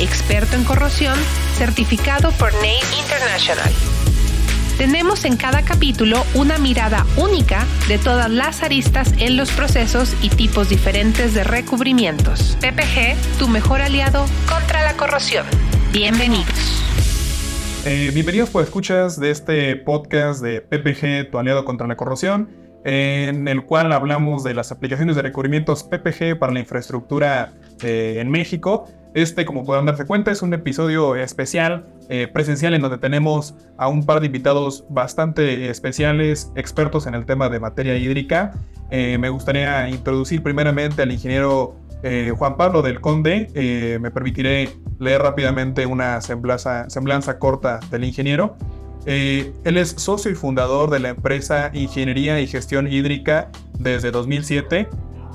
experto en corrosión, certificado por NACE International. Tenemos en cada capítulo una mirada única de todas las aristas en los procesos y tipos diferentes de recubrimientos. PPG, tu mejor aliado contra la corrosión. Bienvenidos. Eh, bienvenidos por escuchas de este podcast de PPG, tu aliado contra la corrosión, en el cual hablamos de las aplicaciones de recubrimientos PPG para la infraestructura eh, en México. Este, como pueden darse cuenta, es un episodio especial, eh, presencial, en donde tenemos a un par de invitados bastante especiales, expertos en el tema de materia hídrica. Eh, me gustaría introducir primeramente al ingeniero eh, Juan Pablo del Conde. me permitiré leer rápidamente una semblanza, semblanza corta del ingeniero. él es socio y fundador de la empresa Ingeniería y Gestión Hídrica desde 2007.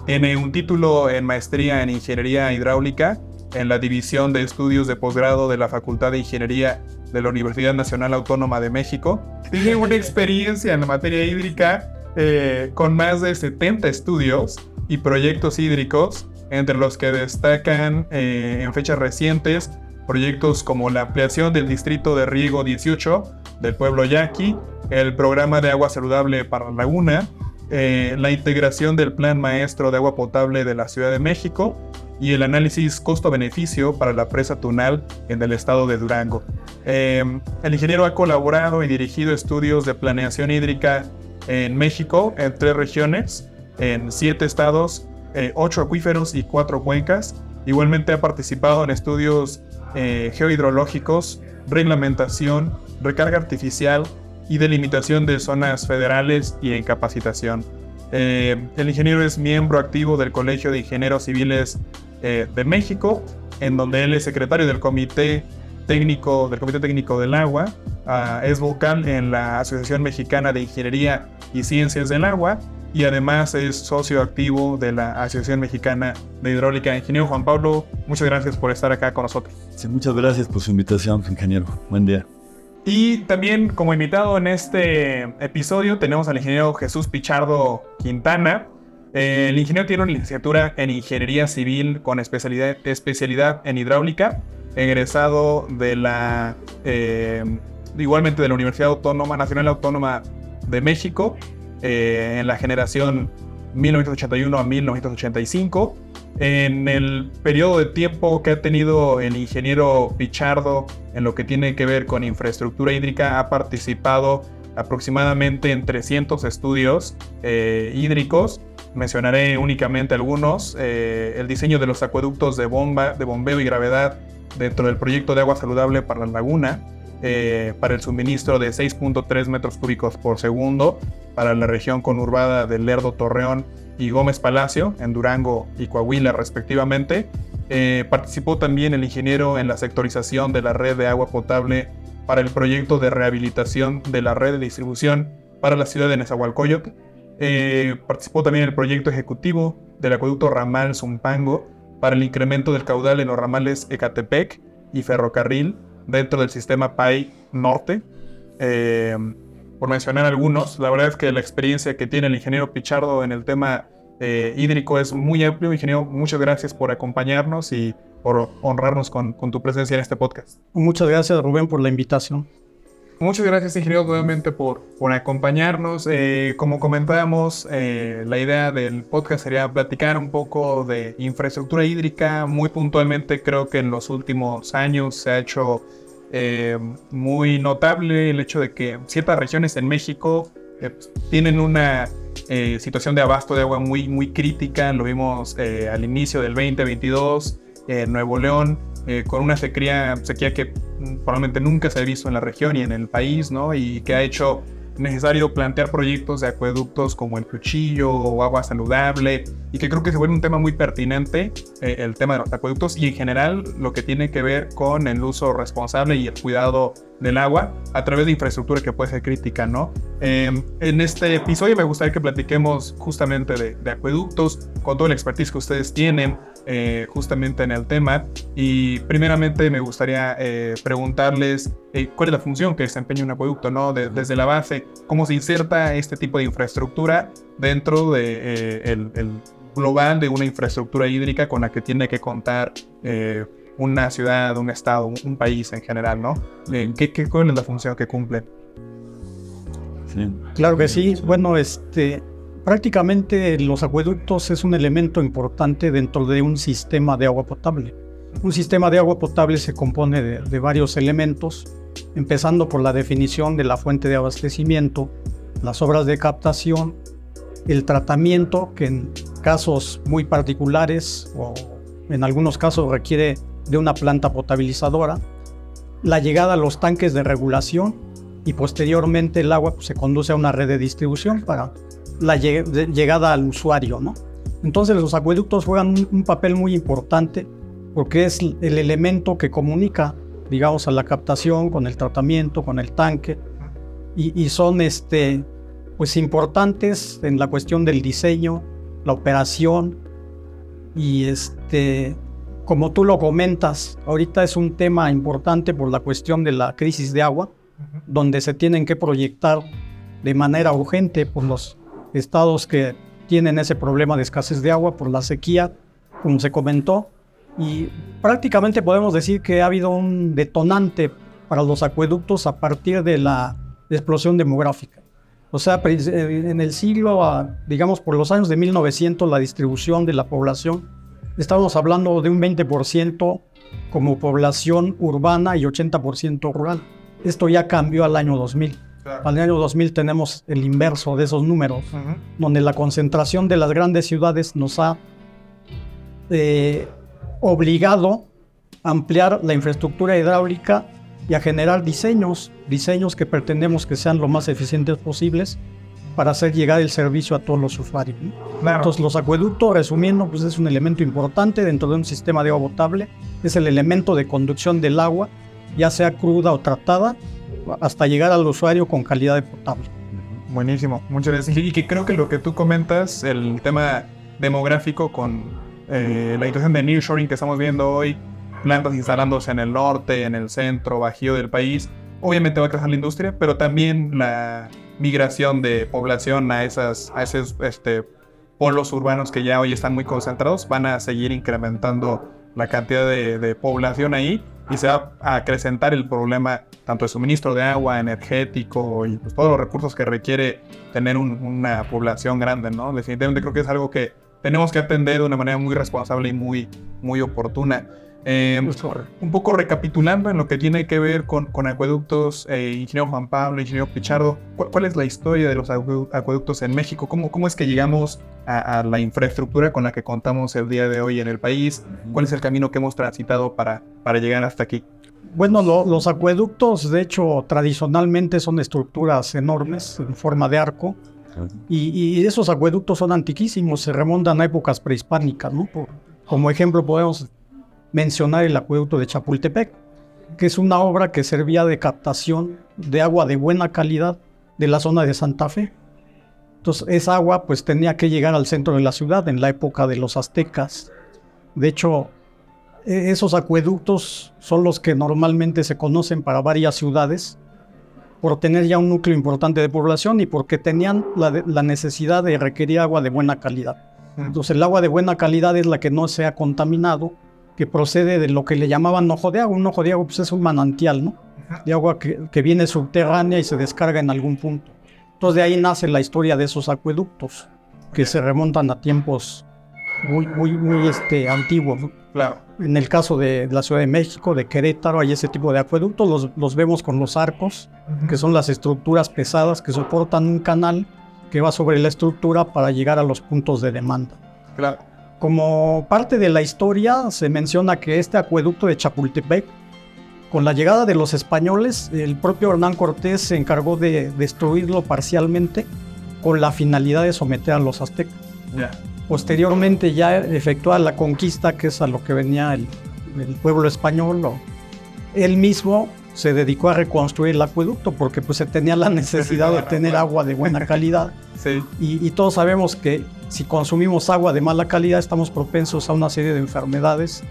Tiene un título en maestría en Ingeniería Hidráulica en la División de Estudios de Posgrado de la Facultad de Ingeniería de la Universidad Nacional Autónoma de México. Tiene una experiencia en la materia hídrica eh, con más de 70 estudios y proyectos hídricos, entre los que destacan eh, en fechas recientes proyectos como la ampliación del Distrito de Riego 18 del pueblo yaqui, el programa de agua saludable para la laguna, eh, la integración del Plan Maestro de Agua Potable de la Ciudad de México y el análisis costo-beneficio para la presa Tunal en el estado de Durango. Em, el ingeniero ha colaborado y dirigido estudios de planeación hídrica en México, en tres regiones, en siete estados, eh, ocho acuíferos y cuatro cuencas. Igualmente ha participado en estudios eh, geohidrológicos, reglamentación, recarga artificial y delimitación de zonas federales y en capacitación. Eh, el ingeniero es miembro activo del Colegio de Ingenieros Civiles eh, de México, en donde él es secretario del Comité Técnico del Comité Técnico del Agua, ah, es vocal en la Asociación Mexicana de Ingeniería y Ciencias del Agua y además es socio activo de la Asociación Mexicana de Hidráulica. Ingeniero Juan Pablo, muchas gracias por estar acá con nosotros. Muchas gracias por su invitación, ingeniero. Buen día. Y también como invitado en este episodio tenemos al ingeniero Jesús Pichardo Quintana. Eh, el ingeniero tiene una licenciatura en Ingeniería Civil con especialidad, en hidráulica, egresado de la, eh, igualmente de la Universidad Autónoma, Nacional Autónoma de México, eh, en la generación 1981 a 1985. En el periodo de tiempo que ha tenido el ingeniero Pichardo en lo que tiene que ver con infraestructura hídrica, ha participado aproximadamente en 300 estudios hídricos mencionaré únicamente algunos. Eh, el diseño de los acueductos de bomba, de bombeo y gravedad dentro del proyecto de agua saludable para la laguna, eh, para el suministro de 6.3 metros cúbicos por segundo para la región conurbada de Lerdo Torreón y Gómez Palacio, en Durango y Coahuila respectivamente. Eh, participó también el ingeniero en la sectorización de la red de agua potable para el proyecto de rehabilitación de la red de distribución para la ciudad de Nezahualcóyotl eh, participó también el proyecto ejecutivo del acueducto ramal Zumpango para el incremento del caudal en los ramales Ecatepec y Ferrocarril dentro del sistema PAI Norte. Eh, por mencionar algunos, la verdad es que la experiencia que tiene el ingeniero Pichardo en el tema eh, hídrico es muy amplio. Ingeniero, muchas gracias por acompañarnos y por honrarnos con tu presencia en este podcast. Muchas gracias, Rubén, por la invitación. Muchas gracias, ingeniero, nuevamente por, por acompañarnos. Eh, como comentábamos, eh, la idea del podcast sería platicar un poco de infraestructura hídrica. Muy puntualmente, creo que en los últimos años se ha hecho eh, muy notable el hecho de que ciertas regiones en México tienen una situación de abasto de agua muy, muy crítica. Lo vimos al inicio del 2022 en Nuevo León eh, con una sequía, sequía que probablemente nunca se ha visto en la región y en el país, ¿no? Y que ha hecho necesario plantear proyectos de acueductos como el cuchillo o agua saludable y que creo que se vuelve un tema muy pertinente eh, el tema de los acueductos y en general lo que tiene que ver con el uso responsable y el cuidado del agua a través de infraestructura que puede ser crítica, ¿no? Em, en este episodio me gustaría que platiquemos justamente de, acueductos, con todo el expertise que ustedes tienen eh, justamente en el tema. Y primeramente me gustaría eh, preguntarles eh, cuál es la función que desempeña un acueducto, ¿no? desde la base, cómo se inserta este tipo de infraestructura dentro del de, el global de una infraestructura hídrica con la que tiene que contar una ciudad, un estado, un, país en general, ¿no? ¿Qué, qué, cuál es la función que cumple? Claro que sí. Bueno, este, prácticamente los acueductos es un elemento importante dentro de un sistema de agua potable. Un sistema de agua potable se compone de, varios elementos, empezando por la definición de la fuente de abastecimiento, las obras de captación, el tratamiento, que en casos muy particulares o en algunos casos requiere de una planta potabilizadora, la llegada a los tanques de regulación y posteriormente el agua pues, se conduce a una red de distribución para la llegada al usuario. ¿no? Entonces los acueductos juegan un, papel muy importante porque es el elemento que comunica, digamos, a la captación con el tratamiento, con el tanque y, y son este, pues, importantes en la cuestión del diseño, la operación y este, como tú lo comentas, ahorita es un tema importante por la cuestión de la crisis de agua, donde se tienen que proyectar de manera urgente por los estados que tienen ese problema de escasez de agua, por la sequía, como se comentó, y prácticamente podemos decir que ha habido un detonante para los acueductos a partir de la explosión demográfica. O sea, en el siglo, digamos, por los años de 1900, la distribución de la población Estamos hablando de un 20% como población urbana y 80% rural. Esto ya cambió al año 2000. Al año 2000 tenemos el inverso de esos números, donde la concentración de las grandes ciudades nos ha eh, obligado a ampliar la infraestructura hidráulica y a generar diseños, diseños que pretendemos que sean lo más eficientes posibles para hacer llegar el servicio a todos los usuarios. Entonces los acueductos, resumiendo, pues es un elemento importante dentro de un sistema de agua potable, es el elemento de conducción del agua, ya sea cruda o tratada, hasta llegar al usuario con calidad de potable. Buenísimo, muchas gracias. Y que creo que lo que tú comentas, el tema demográfico con eh, la situación de nearshoring que estamos viendo hoy, plantas instalándose en el norte, en el centro, bajío del país, obviamente va a crecer la industria, pero también la migración de población a, esas, a esos este, polos urbanos que ya hoy están muy concentrados, van a seguir incrementando la cantidad de, población ahí y se va a acrecentar el problema tanto de suministro de agua, energético y pues, todos los recursos que requiere tener una población grande, ¿no? Definitivamente creo que es algo que tenemos que atender de una manera muy responsable y muy, muy oportuna. Eh, un poco recapitulando en lo que tiene que ver con, con acueductos, eh, ingeniero Juan Pablo, ingeniero Pichardo, ¿cuál, es la historia de los acueductos en México? ¿Cómo, cómo es que llegamos a, la infraestructura con la que contamos el día de hoy en el país? ¿Cuál es el camino que hemos transitado para, para llegar hasta aquí? Bueno, los acueductos, de hecho, tradicionalmente son estructuras enormes en forma de arco. Y, y, esos acueductos son antiquísimos, se remontan a épocas prehispánicas, ¿no? como ejemplo podemos mencionar el acueducto de Chapultepec, que es una obra que servía de captación de agua de buena calidad de la zona de Santa Fe. Entonces, esa agua pues tenía que llegar al centro de la ciudad en la época de los aztecas. De hecho, e-, esos acueductos son los que normalmente se conocen para varias ciudades por tener ya un núcleo importante de población y porque tenían la, la necesidad de requerir agua de buena calidad. Entonces el agua de buena calidad es la que no se ha contaminado que procede de lo que le llamaban ojo de agua. Un ojo de agua pues, es un manantial, ¿no? De agua que, viene subterránea y se descarga en algún punto. Entonces de ahí nace la historia de esos acueductos, que se remontan a tiempos muy, muy, muy este, antiguos. Claro. En el caso de la Ciudad de México, de Querétaro, hay ese tipo de acueductos, los, los vemos con los arcos, que son las estructuras pesadas que soportan un canal que va sobre la estructura para llegar a los puntos de demanda. Claro. Como parte de la historia se menciona que este acueducto de Chapultepec con la llegada de los españoles, el propio Hernán Cortés se encargó de destruirlo parcialmente con la finalidad de someter a los aztecas. Posteriormente ya efectuada la conquista, que es a lo que venía el, pueblo español, él mismo se dedicó a reconstruir el acueducto porque pues se tenía la necesidad de tener agua de buena calidad. Y, todos sabemos que si consumimos agua de mala calidad estamos propensos a una serie de enfermedades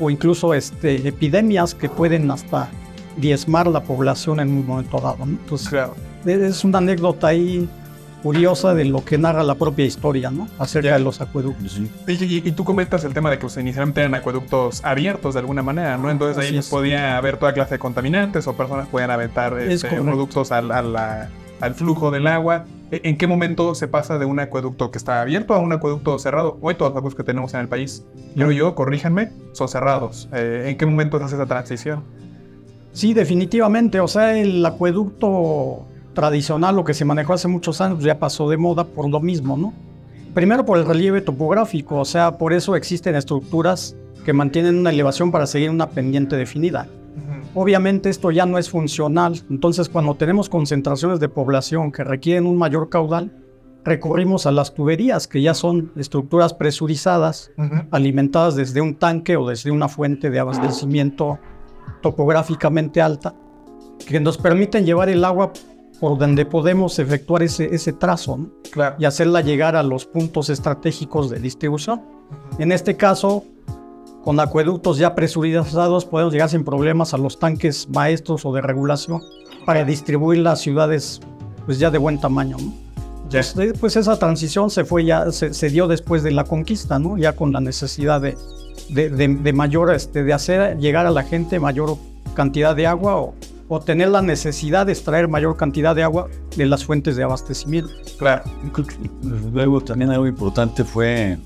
o incluso este, epidemias que pueden hasta diezmar la población en un momento dado. Entonces, claro. es una anécdota ahí curiosa de lo que narra la propia historia, ¿no? Acerca de los acueductos. Y, tú comentas el tema de que pues, inicialmente eran acueductos abiertos de alguna manera, ¿no? Entonces ahí podía haber toda clase de contaminantes o personas podían aventar este, productos al, al, flujo del agua. ¿E, ¿En qué momento se pasa de un acueducto que está abierto a un acueducto cerrado? Hoy todos los acueductos que tenemos en el país, yo yo, corríjanme, son cerrados. Eh, ¿En qué momento se hace esa transición? Sí, definitivamente. O sea, el acueducto tradicional, lo que se manejó hace muchos años, ya pasó de moda por lo mismo, ¿no? Primero por el relieve topográfico, o sea, por eso existen estructuras que mantienen una elevación para seguir una pendiente definida. Obviamente esto ya no es funcional, entonces cuando tenemos concentraciones de población que requieren un mayor caudal, recurrimos a las tuberías, que ya son estructuras presurizadas, alimentadas desde un tanque o desde una fuente de abastecimiento topográficamente alta, que nos permiten llevar el agua por donde podemos efectuar ese, ese trazo y hacerla llegar a los puntos estratégicos de distribución. En este caso, con acueductos ya presurizados podemos llegar sin problemas a los tanques maestros o de regulación para distribuir las ciudades pues ya de buen tamaño. pues esa transición se fue ya se, dio después de la conquista, ¿no? Ya con la necesidad de, de, de mayor este, de hacer llegar a la gente mayor cantidad de agua o, o tener la necesidad de extraer mayor cantidad de agua de las fuentes de abastecimiento. Claro. Luego también algo importante fue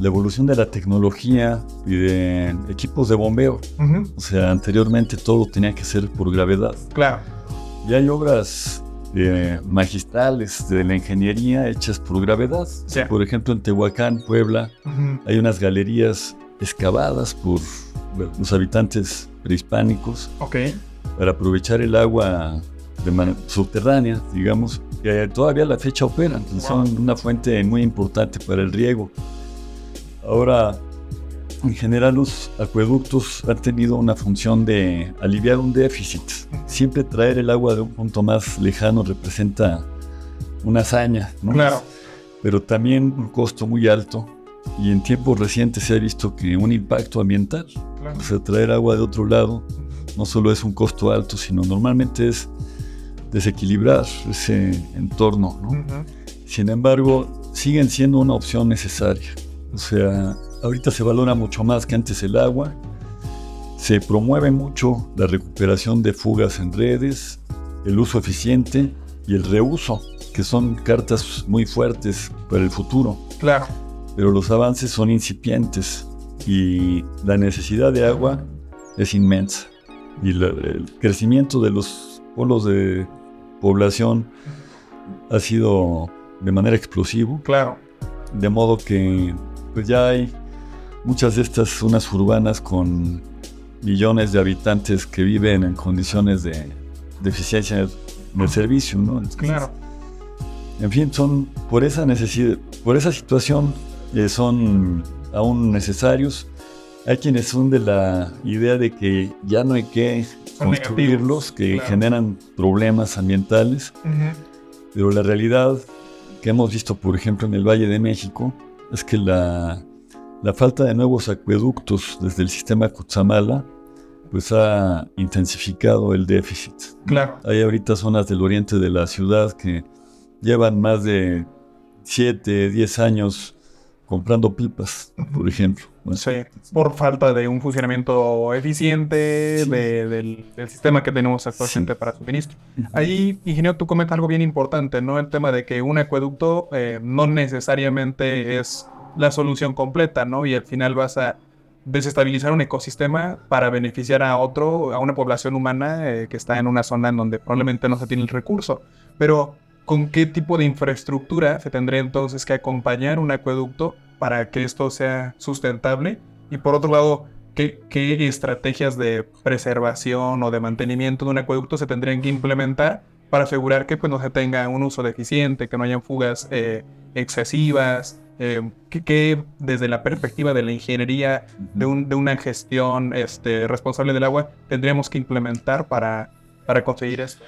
la evolución de la tecnología y de equipos de bombeo. O sea, anteriormente todo tenía que ser por gravedad. Claro. Y hay obras eh, magistrales de la ingeniería hechas por gravedad. Por ejemplo, en Tehuacán, Puebla, hay unas galerías excavadas por los habitantes prehispánicos. Ok para aprovechar el agua de subterránea, digamos, que todavía la fecha operan, son una fuente muy importante para el riego. Ahora, en general los acueductos han tenido una función de aliviar un déficit. Siempre traer el agua de un punto más lejano representa una hazaña, ¿no? Claro. Pero también un costo muy alto. Y en tiempos recientes se ha visto que un impacto ambiental, o sea, traer agua de otro lado, no solo es un costo alto, sino normalmente es desequilibrar ese entorno. Sin embargo, siguen siendo una opción necesaria. O sea, ahorita se valora mucho más que antes el agua. Se promueve mucho la recuperación de fugas en redes, el uso eficiente y el reuso, que son cartas muy fuertes para el futuro. Claro. Pero los avances son incipientes y la necesidad de agua es inmensa y el crecimiento de los polos de población ha sido de manera explosivo. Claro. De modo que pues ya hay muchas de estas zonas urbanas con millones de habitantes que viven en condiciones de deficiencia del servicio, ¿no? claro. En fin, son por esa necesidad, por esa situación eh, son aún necesarios hay quienes son de la idea de que ya no hay que construirlos, que generan problemas ambientales, pero la realidad que hemos visto, por ejemplo, en el Valle de México, es que la, la falta de nuevos acueductos desde el sistema Cutzamala pues ha intensificado el déficit. Claro. Hay ahorita zonas del oriente de la ciudad que llevan más de 7, 10 años comprando pipas, por ejemplo. Sí, por falta de un funcionamiento eficiente del, sistema que tenemos actualmente para suministro. Ahí, ingeniero, tú comentas algo bien importante, ¿no? El tema de que un acueducto eh, no necesariamente es la solución completa, ¿no? Y al final vas a desestabilizar un ecosistema para beneficiar a otro, a una población humana eh, que está en una zona en donde probablemente no se tiene el recurso. Pero ¿con qué tipo de infraestructura se tendría entonces que acompañar un acueducto para que esto sea sustentable? Y por otro lado, ¿qué, ¿qué, estrategias de preservación o de mantenimiento de un acueducto se tendrían que implementar para asegurar que pues, no se tenga un uso deficiente, que no hayan fugas eh, excesivas? Eh, ¿qué, desde la perspectiva de la ingeniería, de, un, de una gestión este, responsable del agua, tendríamos que implementar para, para conseguir esto?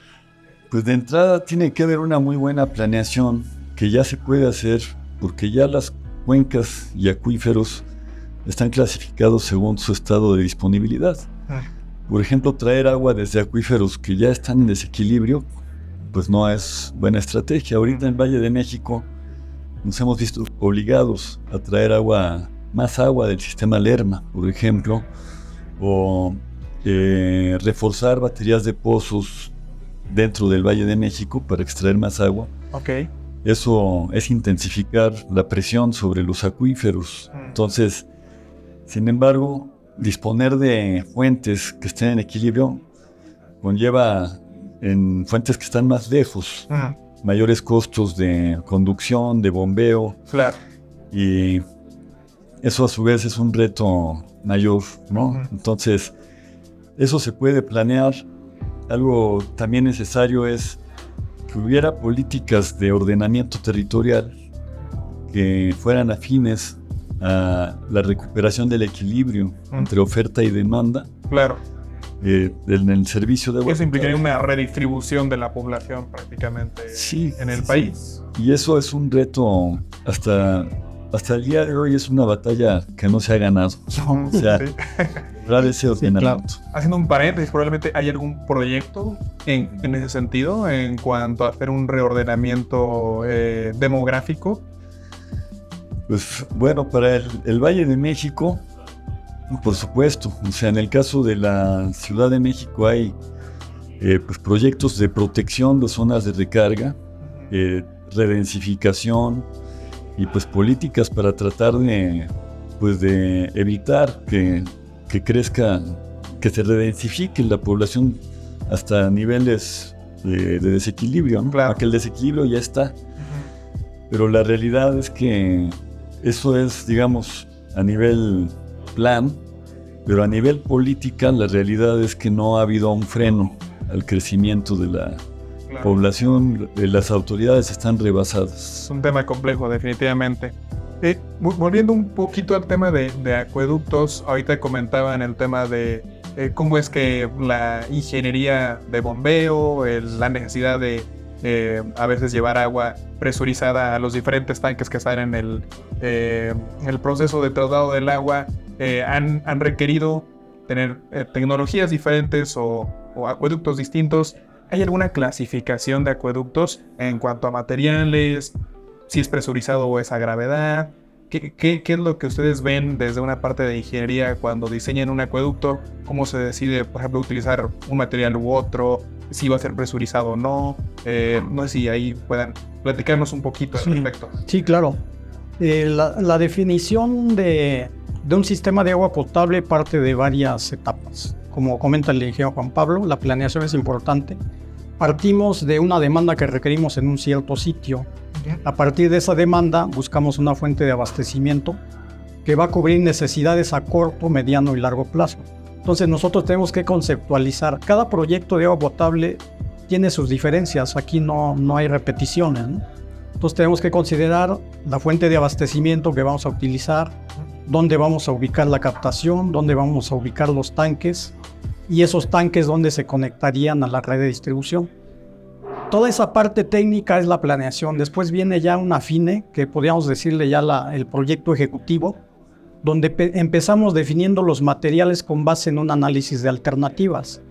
Pues de entrada tiene que haber una muy buena planeación que ya se puede hacer porque ya las cuencas y acuíferos están clasificados según su estado de disponibilidad. Ah. Por ejemplo, traer agua desde acuíferos que ya están en desequilibrio, pues no es buena estrategia. Ahorita en Valle de México nos hemos visto obligados a traer agua, más agua del sistema Lerma, por ejemplo, o eh, reforzar baterías de pozos dentro del Valle de México para extraer más agua. Okay. Eso es intensificar la presión sobre los acuíferos. Mm. Entonces, sin embargo, disponer de fuentes que estén en equilibrio conlleva en fuentes que están más lejos mayores costos de conducción, de bombeo. Claro. Y eso a su vez es un reto mayor, ¿no? Entonces, eso se puede planear. Algo también necesario es que hubiera políticas de ordenamiento territorial que fueran afines a la recuperación del equilibrio entre oferta y demanda. Claro. Eh, en el servicio de Eso implicaría una redistribución de la población prácticamente en el país. Y eso es un reto hasta, hasta el día de hoy, es una batalla que no se ha ganado. O sea, ese ordenamiento. Haciendo un paréntesis, probablemente hay algún proyecto en, en ese sentido, en cuanto a hacer un reordenamiento eh, demográfico. Pues bueno, para el, Valle de México, por supuesto, o sea, en el caso de la Ciudad de México hay eh, pues, proyectos de protección de zonas de recarga, eh, redensificación y pues políticas para tratar de, pues, de evitar que, crezca, que se redensifique la población hasta niveles de, desequilibrio, ¿no? Claro. el desequilibrio ya está. Pero la realidad es que eso es, digamos, a nivel plan, pero a nivel política la realidad es que no ha habido un freno al crecimiento de la población, las autoridades están rebasadas. Es un tema complejo, definitivamente. Eh, volviendo un poquito al tema de, acueductos, ahorita comentaban el tema de eh, cómo es que la ingeniería de bombeo, la necesidad de eh, a veces llevar agua presurizada a los diferentes tanques que están en el, eh, el proceso de traslado del agua, eh, han, han, requerido tener tecnologías diferentes o, acueductos distintos. ¿Hay alguna clasificación de acueductos en cuanto a materiales? Si es presurizado o es a gravedad. ¿Qué, qué, qué es lo que ustedes ven desde una parte de ingeniería cuando diseñan un acueducto? ¿Cómo se decide, por ejemplo, utilizar un material u otro? si va a ser presurizado o no. Eh, no sé si ahí puedan platicarnos un poquito al respecto. Sí, claro. Eh, la, definición de, de, un sistema de agua potable parte de varias etapas. Como comenta el ingeniero Juan Pablo, la planeación es importante. Partimos de una demanda que requerimos en un cierto sitio. A partir de esa demanda buscamos una fuente de abastecimiento que va a cubrir necesidades a corto, mediano y largo plazo. Entonces nosotros tenemos que conceptualizar. Cada proyecto de agua potable tiene sus diferencias. Aquí no, no hay repeticiones. Entonces tenemos que considerar la fuente de abastecimiento que vamos a utilizar, dónde vamos a ubicar la captación, dónde vamos a ubicar los tanques y esos tanques dónde se conectarían a la red de distribución. Toda esa parte técnica es la planeación. Después viene ya un afine, que podríamos decirle ya el proyecto ejecutivo, donde empezamos definiendo los materiales con base en un análisis de alternativas.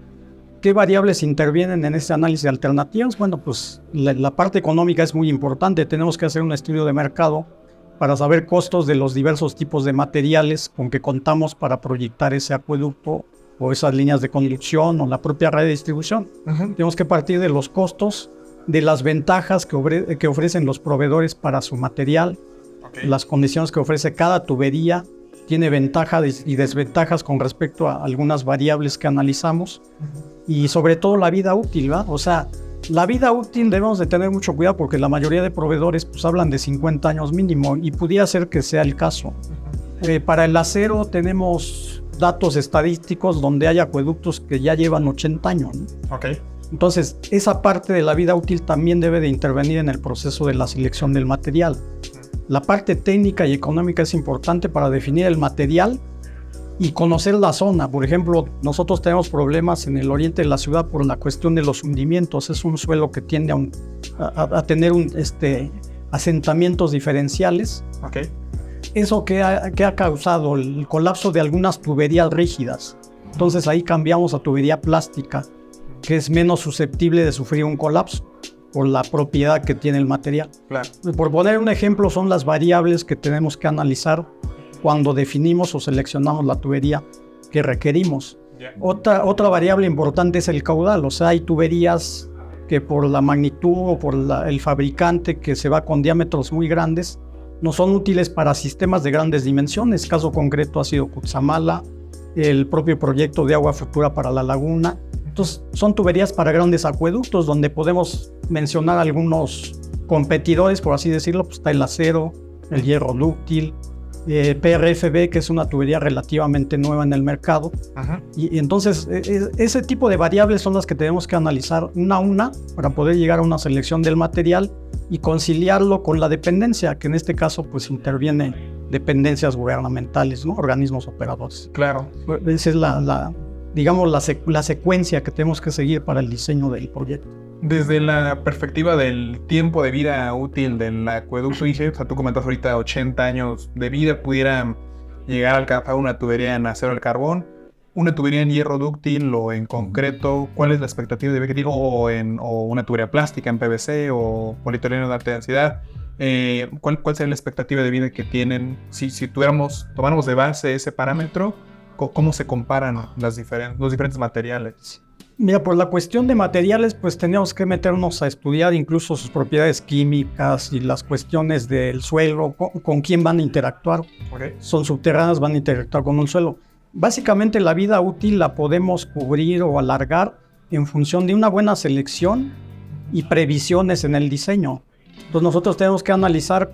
¿Qué variables intervienen en ese análisis de alternativas? Bueno, pues la, parte económica es muy importante. Tenemos que hacer un estudio de mercado para saber costos de los diversos tipos de materiales con que contamos para proyectar ese acueducto o esas líneas de conducción o la propia red de distribución. Tenemos que partir de los costos, de las ventajas que, que ofrecen los proveedores para su material, las condiciones que ofrece cada tubería, tiene ventajas y desventajas con respecto a algunas variables que analizamos y sobre todo la vida útil, ¿va? O sea, la vida útil debemos de tener mucho cuidado porque la mayoría de proveedores pues hablan de 50 años mínimo y pudiera ser que sea el caso. Eh, para el acero tenemos datos estadísticos donde hay acueductos que ya llevan 80 años. Ok. Entonces, esa parte de la vida útil también debe de intervenir en el proceso de la selección del material. La parte técnica y económica es importante para definir el material y conocer la zona. Por ejemplo, nosotros tenemos problemas en el oriente de la ciudad por la cuestión de los hundimientos. Es un suelo que tiende a, tener un, este, asentamientos diferenciales. Okay. Eso que ha, que ha causado el colapso de algunas tuberías rígidas. Entonces ahí cambiamos a tubería plástica, que es menos susceptible de sufrir un colapso por la propiedad que tiene el material. Claro. Por poner un ejemplo, son las variables que tenemos que analizar cuando definimos o seleccionamos la tubería que requerimos. Otra, otra variable importante es el caudal, o sea, hay tuberías que por la magnitud o por el fabricante que se va con diámetros muy grandes, no son útiles para sistemas de grandes dimensiones. Caso concreto ha sido Cutzamala, el propio proyecto de agua futura para la laguna. Entonces, son tuberías para grandes acueductos donde podemos mencionar algunos competidores, por así decirlo, pues está el acero, el hierro dúctil, eh, PRFB, que es una tubería relativamente nueva en el mercado. Y, entonces, e, e, ese tipo de variables son las que tenemos que analizar una a una para poder llegar a una selección del material y conciliarlo con la dependencia, que en este caso, pues interviene dependencias gubernamentales, ¿no? organismos operadores. Claro. Esa es la, digamos, la, la secuencia que tenemos que seguir para el diseño del proyecto. Desde la perspectiva del tiempo de vida útil del acueducto IGE, o sea, tú comentas ahorita 80 años de vida, pudieran llegar a alcanzar una tubería en acero al carbón, una tubería en hierro dúctil o en concreto, ¿cuál es la expectativa de vida que tiene? O, en, o una tubería plástica en PVC o polietileno de alta densidad. Eh, ¿cuál, ¿Cuál sería la expectativa de vida que tienen si, si tuviéramos, tomáramos de base ese parámetro? ¿Cómo se comparan las los diferentes materiales? Mira, por la cuestión de materiales, pues tenemos que meternos a estudiar incluso sus propiedades químicas y las cuestiones del suelo, con, quién van a interactuar. Son subterráneas, van a interactuar con un suelo. Básicamente la vida útil la podemos cubrir o alargar en función de una buena selección y previsiones en el diseño. Entonces nosotros tenemos que analizar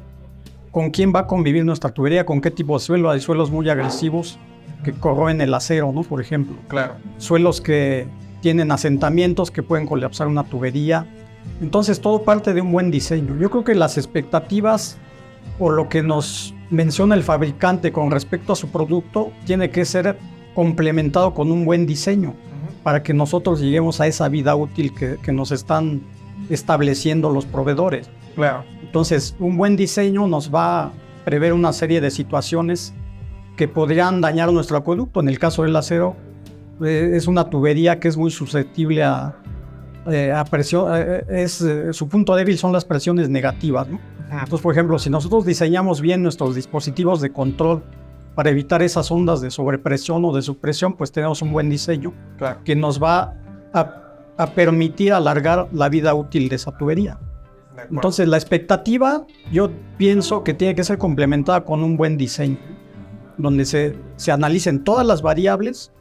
con quién va a convivir nuestra tubería, con qué tipo de suelo. Hay suelos muy agresivos que corroen el acero, ¿no? Por ejemplo. Claro. Suelos que tienen asentamientos que pueden colapsar una tubería. Entonces todo parte de un buen diseño. Yo creo que las expectativas o lo que nos menciona el fabricante con respecto a su producto tiene que ser complementado con un buen diseño para que nosotros lleguemos a esa vida útil que, que nos están estableciendo los proveedores. Claro. Entonces, un buen diseño nos va a prever una serie de situaciones que podrían dañar nuestro acueducto. En el caso del acero, eh, es una tubería que es muy susceptible a, eh, presión. Eh, es, su punto débil son las presiones negativas. Entonces, por ejemplo, si nosotros diseñamos bien nuestros dispositivos de control para evitar esas ondas de sobrepresión o de supresión, pues tenemos un buen diseño que nos va a, permitir alargar la vida útil de esa tubería. Entonces, la expectativa, yo pienso que tiene que ser complementada con un buen diseño, donde se, se analicen todas las variables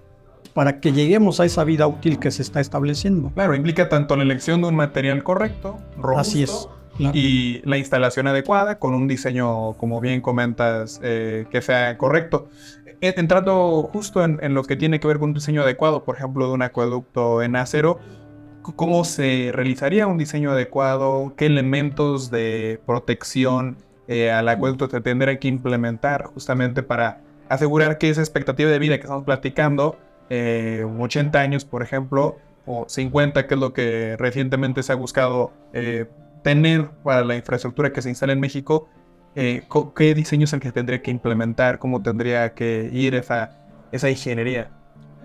para que lleguemos a esa vida útil que se está estableciendo. Claro, implica tanto la elección de un material correcto, robusto, Así es. y la instalación adecuada con un diseño, como bien comentas, eh, que sea correcto. Eh, entrando justo en, lo que tiene que ver con un diseño adecuado, por ejemplo, de un acueducto en acero, ¿cómo se realizaría un diseño adecuado? ¿Qué elementos de protección eh, al acueducto se tendría que implementar justamente para asegurar que esa expectativa de vida que estamos platicando 80 eh, años, por ejemplo, o 50, que es lo que recientemente se ha buscado eh, tener para la infraestructura que se instala en México, eh, ¿qué diseño es el que tendría que implementar? ¿Cómo tendría que ir esa, esa ingeniería?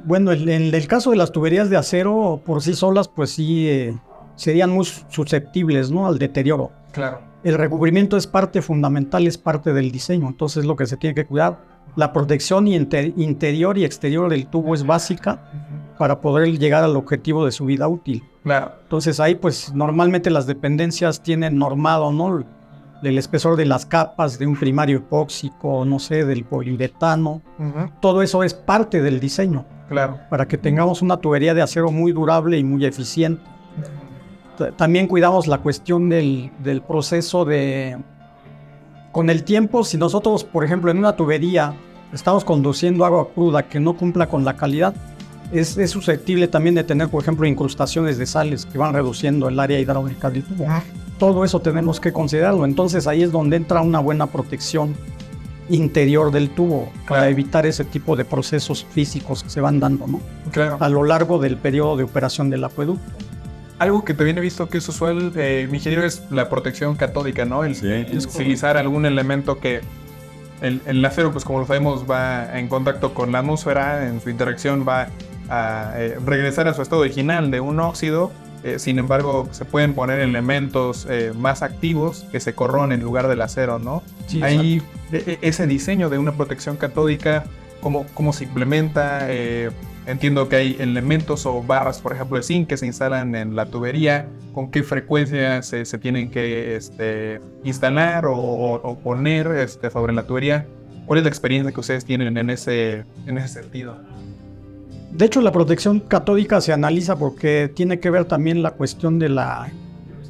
Bueno, en el, caso de las tuberías de acero por sí solas, pues sí serían muy susceptibles ¿no? al deterioro. Claro. El recubrimiento es parte fundamental, es parte del diseño, entonces lo que se tiene que cuidar la protección interior y exterior del tubo es básica para poder llegar al objetivo de su vida útil. Claro. Entonces ahí pues normalmente las dependencias tienen normado, ¿no? El espesor de las capas de un primario epóxico, no sé, del poliuretano. Todo eso es parte del diseño. Claro. Para que tengamos una tubería de acero muy durable y muy eficiente. También cuidamos la cuestión del proceso de, con el tiempo, si nosotros, por ejemplo, en una tubería estamos conduciendo agua cruda que no cumpla con la calidad, es, es, susceptible también de tener, por ejemplo, incrustaciones de sales que van reduciendo el área hidráulica del tubo. Todo eso tenemos que considerarlo. Entonces ahí es donde entra una buena protección interior del tubo para evitar ese tipo de procesos físicos que se van dando ¿no? Claro. a lo largo del periodo de operación del acueducto. Algo que también he visto que es usual, eh, mi ingeniero, es la protección catódica, ¿no? El, Sí. utilizar algún elemento que el, el acero, pues como lo sabemos, va en contacto con la atmósfera, en su interacción va a eh, regresar a su estado original de un óxido. eh, sin embargo, se pueden poner elementos eh, más activos que se corroen en lugar del acero, ¿no? Sí, Ahí e- e- ese diseño de una protección catódica, ¿cómo, cómo se implementa? Entiendo que hay elementos o barras, por ejemplo, de zinc que se instalan en la tubería. ¿Con qué frecuencia se, se tienen que este, instalar o, o- o poner este, sobre la tubería? ¿Cuál es la experiencia que ustedes tienen en ese, en ese sentido? De hecho, la protección catódica se analiza porque tiene que ver también la cuestión de la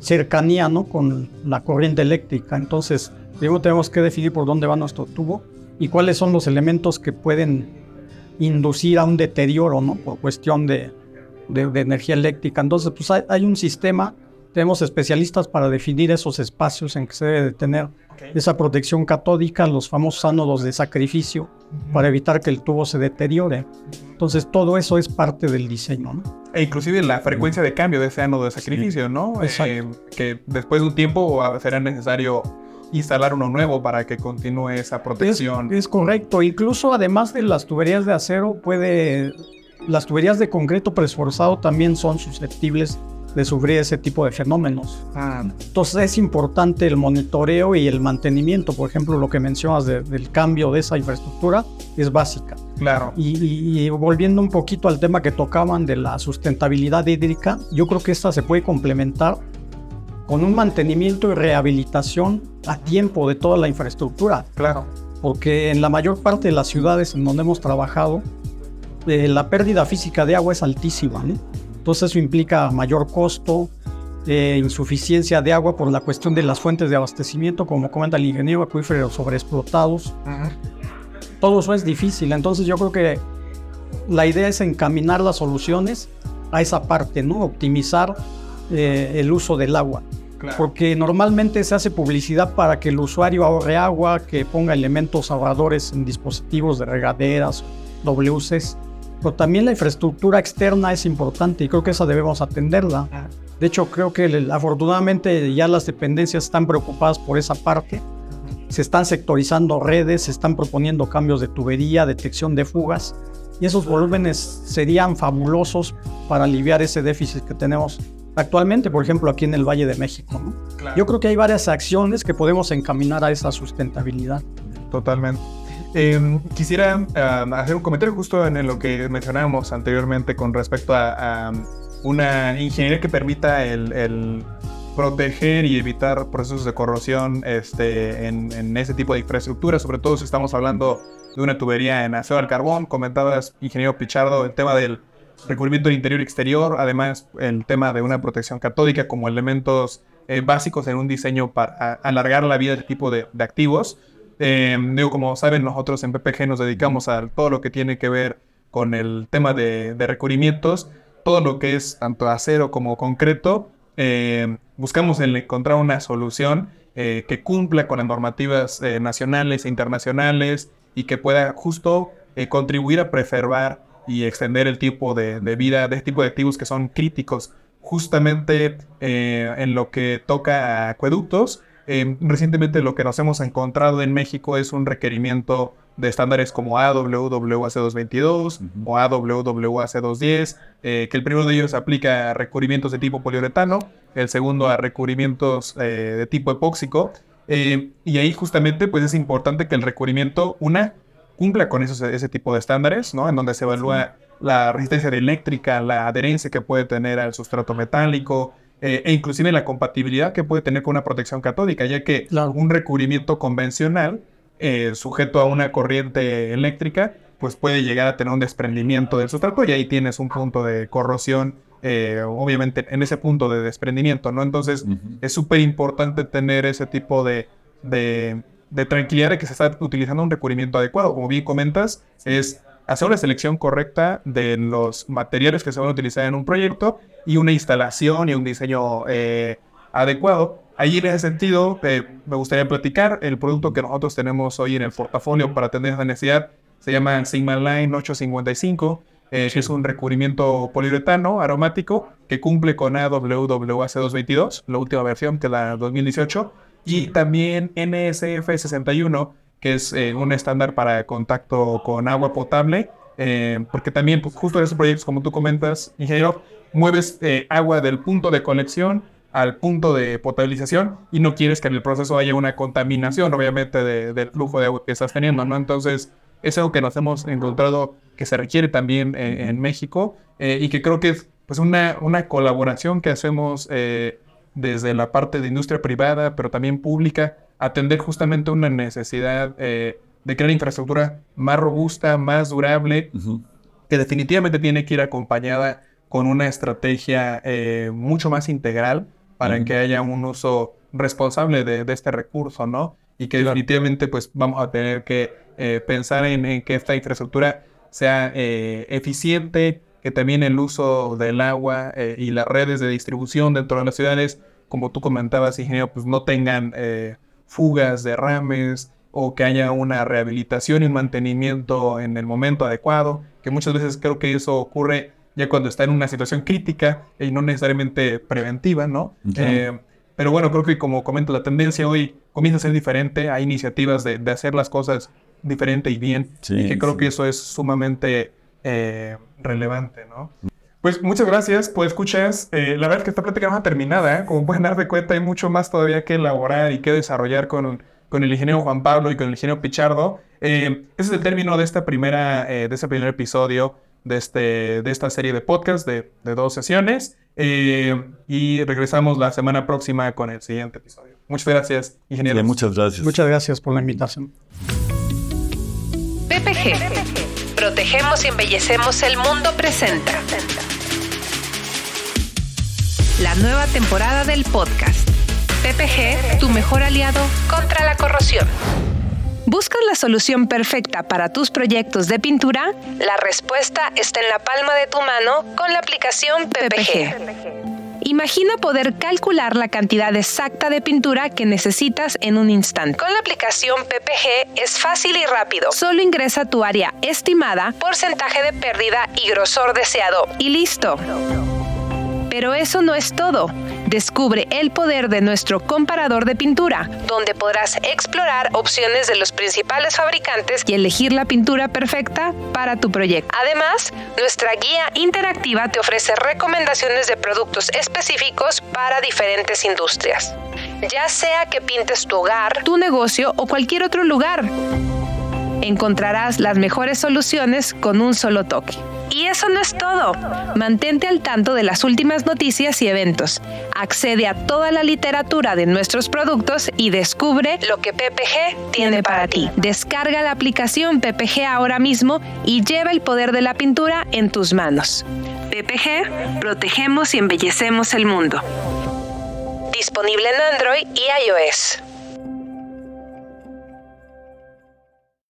cercanía ¿no? con la corriente eléctrica. Entonces, primero tenemos que definir por dónde va nuestro tubo y cuáles son los elementos que pueden inducir a un deterioro ¿no? por cuestión de, de- de energía eléctrica. Entonces, pues hay, hay un sistema, tenemos especialistas para definir esos espacios en que se debe de tener esa protección catódica, los famosos ánodos de sacrificio, para evitar que el tubo se deteriore. Entonces todo eso es parte del diseño. ¿no? E inclusive la frecuencia de cambio de ese ánodo de sacrificio, ¿no? Exacto. Eh, que después de un tiempo ah, será necesario instalar uno nuevo para que continúe esa Es, protección. es correcto. Incluso además de las tuberías de acero, puede. Las tuberías de concreto preesforzado también son susceptibles de sufrir ese tipo de fenómenos. Ah, Entonces es importante el monitoreo y el mantenimiento. Por ejemplo, lo que mencionas de- del cambio de esa infraestructura es básica. claro. Y, y- y volviendo un poquito al tema que tocaban de la sustentabilidad hídrica, yo creo que esta se puede complementar con un mantenimiento y rehabilitación a tiempo de toda la infraestructura, Claro. porque en la mayor parte de las ciudades en donde hemos trabajado, eh, la pérdida física de agua es altísima. ¿no? Entonces eso implica mayor costo, eh, insuficiencia de agua por la cuestión de las fuentes de abastecimiento, como comenta el ingeniero, acuíferos sobreexplotados, todo eso es difícil. Entonces yo creo que la idea es encaminar las soluciones a esa parte, ¿no? Optimizar eh, el uso del agua. Claro. Porque normalmente se hace publicidad para que el usuario ahorre agua, que ponga elementos ahorradores en dispositivos de regaderas, WCs. Pero también la infraestructura externa es importante y creo que esa debemos atenderla. De hecho, creo que afortunadamente ya las dependencias están preocupadas por esa parte. Se están sectorizando redes, se están proponiendo cambios de tubería, detección de fugas. Y esos volúmenes serían fabulosos para aliviar ese déficit que tenemos actualmente, por ejemplo, aquí en el Valle de México. ¿no? Claro. Yo creo que hay varias acciones que podemos encaminar a esa sustentabilidad. Totalmente. Eh, quisiera hacer un comentario justo en, en lo que mencionábamos anteriormente con respecto a, a una ingeniería que permita el, el proteger y evitar procesos de corrosión este, en, en ese tipo de infraestructura, sobre todo si estamos hablando de una tubería en acero al carbón. Comentabas, ingeniero Pichardo, el tema del recubrimiento del interior y exterior, además el tema de una protección catódica como elementos eh, básicos en un diseño para alargar la vida de este tipo de, de activos. Eh, digo, como saben, nosotros en PPG nos dedicamos a todo lo que tiene que ver con el tema de, de recubrimientos, todo lo que es tanto acero como concreto. eh, buscamos el encontrar una solución eh, que cumpla con las normativas eh, nacionales e internacionales y que pueda justo eh, contribuir a preservar y extender el tipo de, de vida de este tipo de activos que son críticos justamente eh, en lo que toca a acueductos. Eh, recientemente lo que nos hemos encontrado en México es un requerimiento de estándares como AWWAC222 o AWWAC210, eh, que el primero de ellos aplica a recubrimientos de tipo poliuretano, el segundo a recubrimientos eh, de tipo epóxico, y ahí justamente pues es importante que el recubrimiento, una, cumpla con esos, ese tipo de estándares, ¿no? En donde se evalúa la resistencia eléctrica, la adherencia que puede tener al sustrato metálico, eh, e inclusive la compatibilidad que puede tener con una protección catódica, ya que Claro. un recubrimiento convencional, eh, sujeto a una corriente eléctrica, pues puede llegar a tener un desprendimiento del sustrato y ahí tienes un punto de corrosión, eh, obviamente en ese punto de desprendimiento, ¿no? Entonces es súper importante tener ese tipo de, de, de tranquilidad de que se está utilizando un recubrimiento adecuado. Como bien comentas, es hacer una selección correcta de los materiales que se van a utilizar en un proyecto y una instalación y un diseño eh, adecuado. Ahí en ese sentido, eh, me gustaría platicar el producto que nosotros tenemos hoy en el portafolio para atender esa necesidad. Se llama Sigma Line 855. Eh, es un recubrimiento poliuretano aromático que cumple con AWWAC 222, la última versión que es la 2018, y también NSF 61, que es eh, un estándar para contacto con agua potable, eh, porque también pues, justo en esos proyectos, como tú comentas, ingeniero, mueves eh, agua del punto de conexión al punto de potabilización y no quieres que en el proceso haya una contaminación, obviamente, del flujo de agua que estás teniendo, ¿no? Entonces, es algo que nos hemos encontrado que se requiere también en México y que creo que es pues una, una colaboración que hacemos desde la parte de industria privada, pero también pública, atender justamente una necesidad eh, de crear infraestructura más robusta, más durable, que definitivamente tiene que ir acompañada con una estrategia eh, mucho más integral para que haya un uso responsable de, este recurso, ¿no? Y que definitivamente pues vamos a tener que eh, pensar en, que esta infraestructura sea eficiente, que también el uso del agua y las redes de distribución dentro de las ciudades, como tú comentabas, ingeniero, pues no tengan fugas, derrames o que haya una rehabilitación y un mantenimiento en el momento adecuado, que muchas veces creo que eso ocurre ya cuando está en una situación crítica y no necesariamente preventiva, ¿no? Eh, pero bueno, creo que como comento, la tendencia hoy comienza a ser diferente, hay iniciativas de, hacer las cosas diferente y bien, y que creo que eso es sumamente eh, relevante, ¿no? Pues muchas gracias por escuchas. Eh, la verdad es que esta plática no ha terminado. ¿eh? Como pueden dar de cuenta, hay mucho más todavía que elaborar y que desarrollar con, con el ingeniero Juan Pablo y con el ingeniero Pichardo. Eh, ese es el término de esta primera, de este primer episodio de, este, de esta serie de podcast de, de dos sesiones. y regresamos la semana próxima con el siguiente episodio. Muchas gracias, ingeniero. muchas gracias. Muchas gracias por la invitación. PPG. Protegemos y embellecemos el mundo presenta la nueva temporada del podcast. PPG, tu mejor aliado contra la corrosión. ¿Buscas la solución perfecta para tus proyectos de pintura? La respuesta está en la palma de tu mano con la aplicación PPG. Imagina poder calcular la cantidad exacta de pintura que necesitas en un instante. Con la aplicación PPG es fácil y rápido. Solo ingresa tu área estimada, porcentaje de pérdida y grosor deseado y listo. Pero eso no es todo. Descubre el poder de nuestro comparador de pintura, donde podrás explorar opciones de los principales fabricantes y elegir la pintura perfecta para tu proyecto. Además, nuestra guía interactiva te ofrece recomendaciones de productos específicos para diferentes industrias. Ya sea que pintes tu hogar, tu negocio o cualquier otro lugar, encontrarás las mejores soluciones con un solo toque. Y eso no es todo. Mantente al tanto de las últimas noticias y eventos. Accede a toda la literatura de nuestros productos y descubre lo que PPG tiene para ti. Descarga la aplicación PPG ahora mismo y lleva el poder de la pintura en tus manos. PPG, protegemos y embellecemos el mundo. Disponible en Android y iOS.